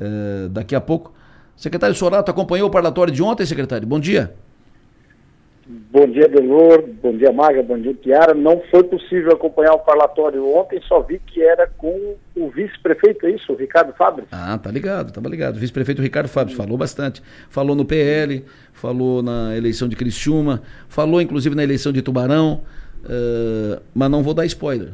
uh, daqui a pouco. Secretário Sorato acompanhou o parlatório de ontem, secretário? Bom dia. Bom dia, Delor. Bom dia, Maga. Bom dia, Tiara. Não foi possível acompanhar o parlatório ontem, só vi que era com o vice-prefeito, é isso, o Ricardo Fabres? Ah, tá ligado, tava ligado. Vice-prefeito Ricardo Fabres falou bastante. Falou no PL, falou na eleição de Criciúma, falou inclusive na eleição de Tubarão, uh, mas não vou dar spoiler.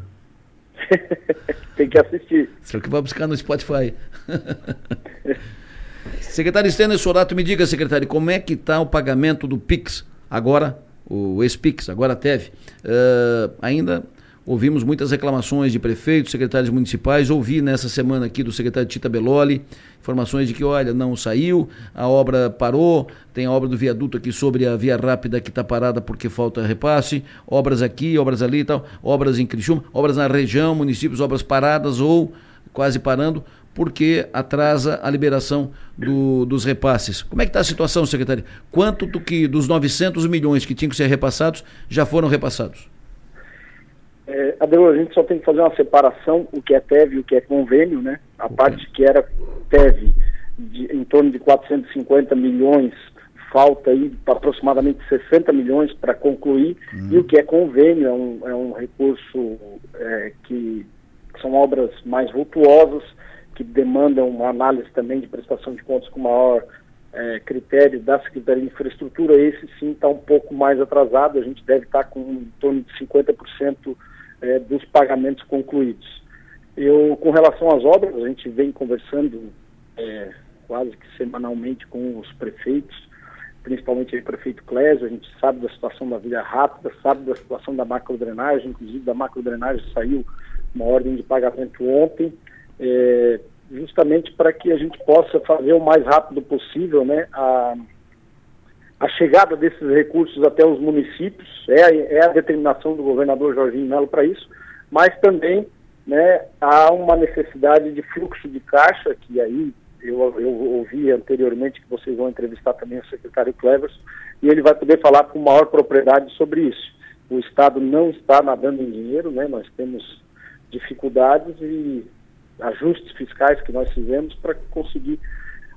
Tem que assistir. Será que vai buscar no Spotify? secretário Stênio Sorato, me diga, secretário, como é que está o pagamento do PIX? agora o ex-PIX, agora a TEV. Uh, ainda ouvimos muitas reclamações de prefeitos, secretários municipais. Ouvi nessa semana aqui do secretário Tita Beloli informações de que, olha, não saiu, a obra parou, tem a obra do viaduto aqui sobre a via rápida que está parada porque falta repasse, obras aqui, obras ali e tal, obras em Criciúma, obras na região, municípios, obras paradas ou quase parando porque atrasa a liberação do, dos repasses. Como é que está a situação, secretário? Quanto do que dos 900 milhões que tinham que ser repassados já foram repassados? É, a gente só tem que fazer uma separação, o que é TEV e o que é convênio, né? A parte que era TEV, de, em torno de 450 milhões, falta aí aproximadamente 60 milhões para concluir, hum. e o que é convênio é um, é um recurso é, que são obras mais vultuosas, que demandam uma análise também de prestação de contas com maior é, critério da Secretaria de Infraestrutura, esse sim está um pouco mais atrasado, a gente deve estar tá com em torno de 50% é, dos pagamentos concluídos. Eu, com relação às obras, a gente vem conversando é, quase que semanalmente com os prefeitos, principalmente o prefeito Clésio, a gente sabe da situação da via rápida, sabe da situação da macrodrenagem, inclusive da macrodrenagem saiu uma ordem de pagamento ontem, é, justamente para que a gente possa fazer o mais rápido possível né, a, a chegada desses recursos até os municípios, é a, é a determinação do governador Jorginho Melo para isso, mas também né, há uma necessidade de fluxo de caixa, que aí eu, eu ouvi anteriormente que vocês vão entrevistar também o secretário Clevers, e ele vai poder falar com maior propriedade sobre isso. O Estado não está nadando em dinheiro, né, nós temos dificuldades e ajustes fiscais que nós fizemos para conseguir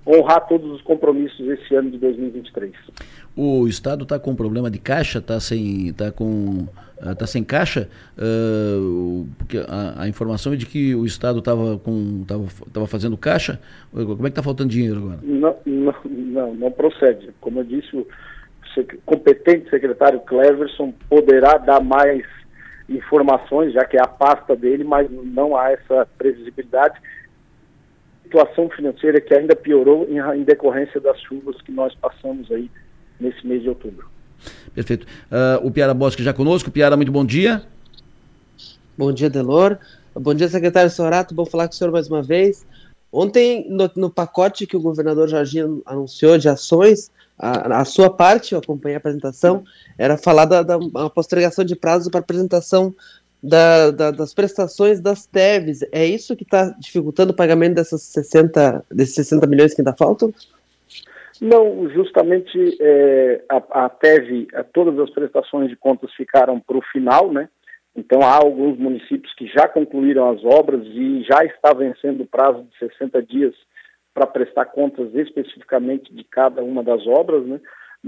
honrar todos os compromissos esse ano de 2023. O Estado está com problema de caixa, está sem, tá com, tá sem caixa, uh, porque a, a, informação é de que o Estado estava tava, tava fazendo caixa. Como é que está faltando dinheiro agora? Não, não, não, não procede. Como eu disse, o competente secretário Cleverson poderá dar mais informações, já que é a pasta dele, mas não há essa previsibilidade. Situação financeira que ainda piorou em, em decorrência das chuvas que nós passamos aí nesse mês de outubro. Perfeito. Uh, o Piara Bosque já conosco. Piara, muito bom dia. Bom dia, Delor. Bom dia, secretário Sorato. Bom falar com o senhor mais uma vez. Ontem, no, no pacote que o governador Jorginho anunciou de ações, a, a, sua parte, eu acompanhei a apresentação, era falar da, da postergação de prazo para apresentação da, da, das prestações das TEVs. É isso que está dificultando o pagamento dessas 60, desses 60 milhões que ainda faltam? Não, justamente é, a, a TEV, a, todas as prestações de contas ficaram para o final, né? Então há alguns municípios que já concluíram as obras e já está vencendo o prazo de 60 dias para prestar contas especificamente de cada uma das obras, né?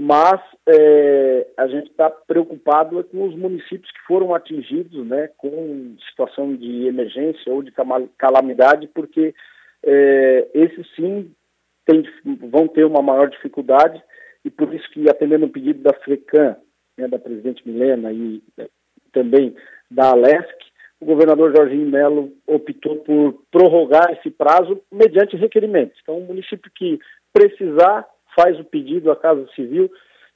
Mas é, a gente está preocupado com os municípios que foram atingidos né, com situação de emergência ou de calamidade, porque é, esses sim tem, vão ter uma maior dificuldade e por isso que atendendo o pedido da FRECAM, né, da presidente Milena e é, também da Alesc, o governador Jorginho Melo optou por prorrogar esse prazo mediante requerimento. Então, o município que precisar faz o pedido à Casa Civil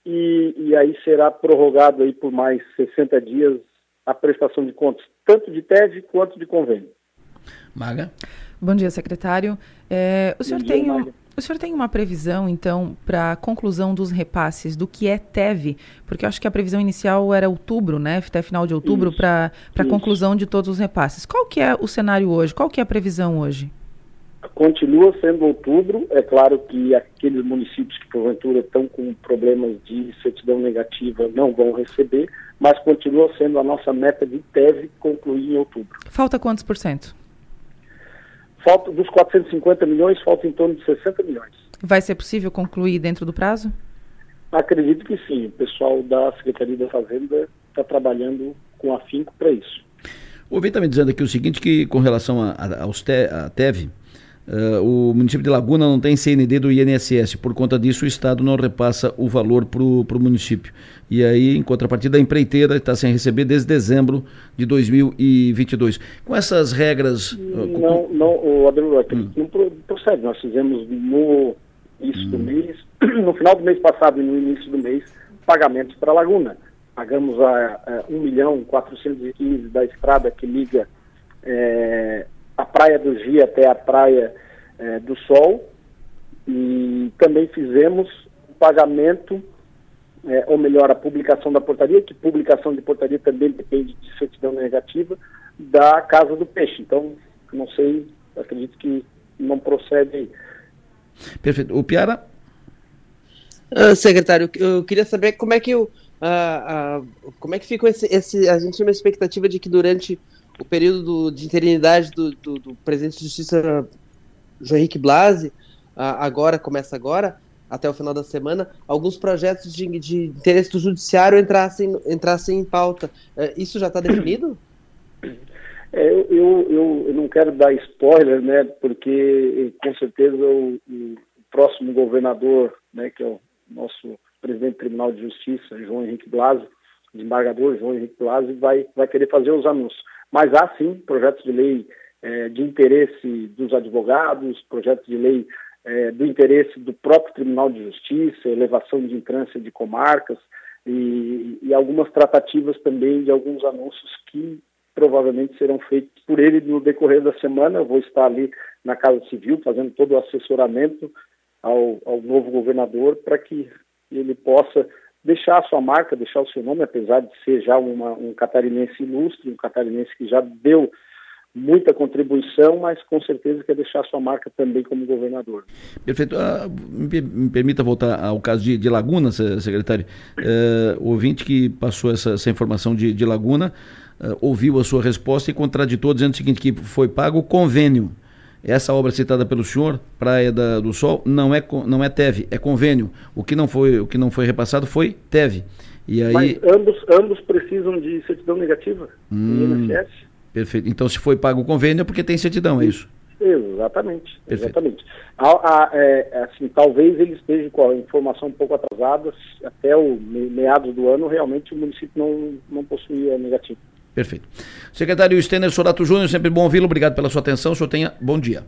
e, e aí será prorrogado aí por mais 60 dias a prestação de contas, tanto de TED quanto de convênio. Maga? Bom dia, secretário. É, o senhor dia, tem um, o senhor tem uma previsão, então, para a conclusão dos repasses do que é TEV? Porque eu acho que a previsão inicial era outubro, né? Até final de outubro, para a conclusão de todos os repasses. Qual que é o cenário hoje? Qual que é a previsão hoje? Continua sendo outubro. É claro que aqueles municípios que, porventura, estão com problemas de certidão negativa não vão receber, mas continua sendo a nossa meta de TEV concluir em outubro. Falta quantos por cento? falta dos 450 milhões, falta em torno de 60 milhões. Vai ser possível concluir dentro do prazo? Acredito que sim. O pessoal da Secretaria da Fazenda está trabalhando com afinco para isso. O ouvinte está me dizendo aqui o seguinte, que com relação a, a, aos te, a TEV, Uh, o município de Laguna não tem CND do INSS, por conta disso o Estado não repassa o valor para o município. E aí, em contrapartida, a empreiteira está sem receber desde dezembro de 2022. Com essas regras. Não, não, o Adriano, hum. não procede. Nós fizemos no início hum. do mês, no final do mês passado e no início do mês, pagamentos para Laguna. Pagamos a, a 1 milhão 415 da estrada que liga. É, a Praia do Gia até a Praia é, do Sol e também fizemos o pagamento, é, ou melhor, a publicação da portaria, que publicação de portaria também depende de certidão negativa, da Casa do Peixe. Então, não sei, acredito que não procede aí. Perfeito. O Piara? Uh, secretário, eu queria saber como é que o, uh, uh, como é que ficou esse, esse, a gente tinha uma expectativa de que durante o período do, de interinidade do, do, do, presidente de justiça João Henrique Blasi, agora, começa agora, até o final da semana, alguns projetos de, de interesse do judiciário entrassem, entrassem em pauta. É, isso já está definido? É, eu, eu, eu, não quero dar spoiler, né, porque com certeza o, o próximo governador, né, que é o nosso presidente do Tribunal de Justiça, João Henrique Blasi, desembargador João Henrique Blasi, vai, vai querer fazer os anúncios. Mas há sim projetos de lei é, de interesse dos advogados, projetos de lei é, do interesse do próprio Tribunal de Justiça, elevação de entrância de comarcas e, e algumas tratativas também de alguns anúncios que provavelmente serão feitos por ele no decorrer da semana. Eu vou estar ali na Casa Civil fazendo todo o assessoramento ao, ao novo governador para que ele possa deixar a sua marca, deixar o seu nome, apesar de ser já uma, um catarinense ilustre, um catarinense que já deu muita contribuição, mas com certeza quer deixar sua marca também como governador. Perfeito. Uh, me, me, permita voltar ao caso de, de Laguna, secretário. Uh, o ouvinte que passou essa, essa informação de, de Laguna uh, ouviu a sua resposta e contraditou, dizendo o seguinte, que foi pago o convênio essa obra citada pelo senhor, Praia da, do Sol, não é, não é TEV, é convênio. O que não foi, o que não foi repassado foi TEV. E aí... Mas ambos, ambos precisam de certidão negativa hum, INSS. Perfeito. Então, se foi pago o convênio é porque tem certidão, é isso? Exatamente, Perfeito. exatamente. A, a, é, assim, talvez ele esteja com a informação um pouco atrasada, até o meados do ano, realmente o município não, não possuía negativo. Perfeito. Secretário Stener Sorato Júnior, sempre bom ouvi-lo. Obrigado pela sua atenção. O senhor tenha bom dia.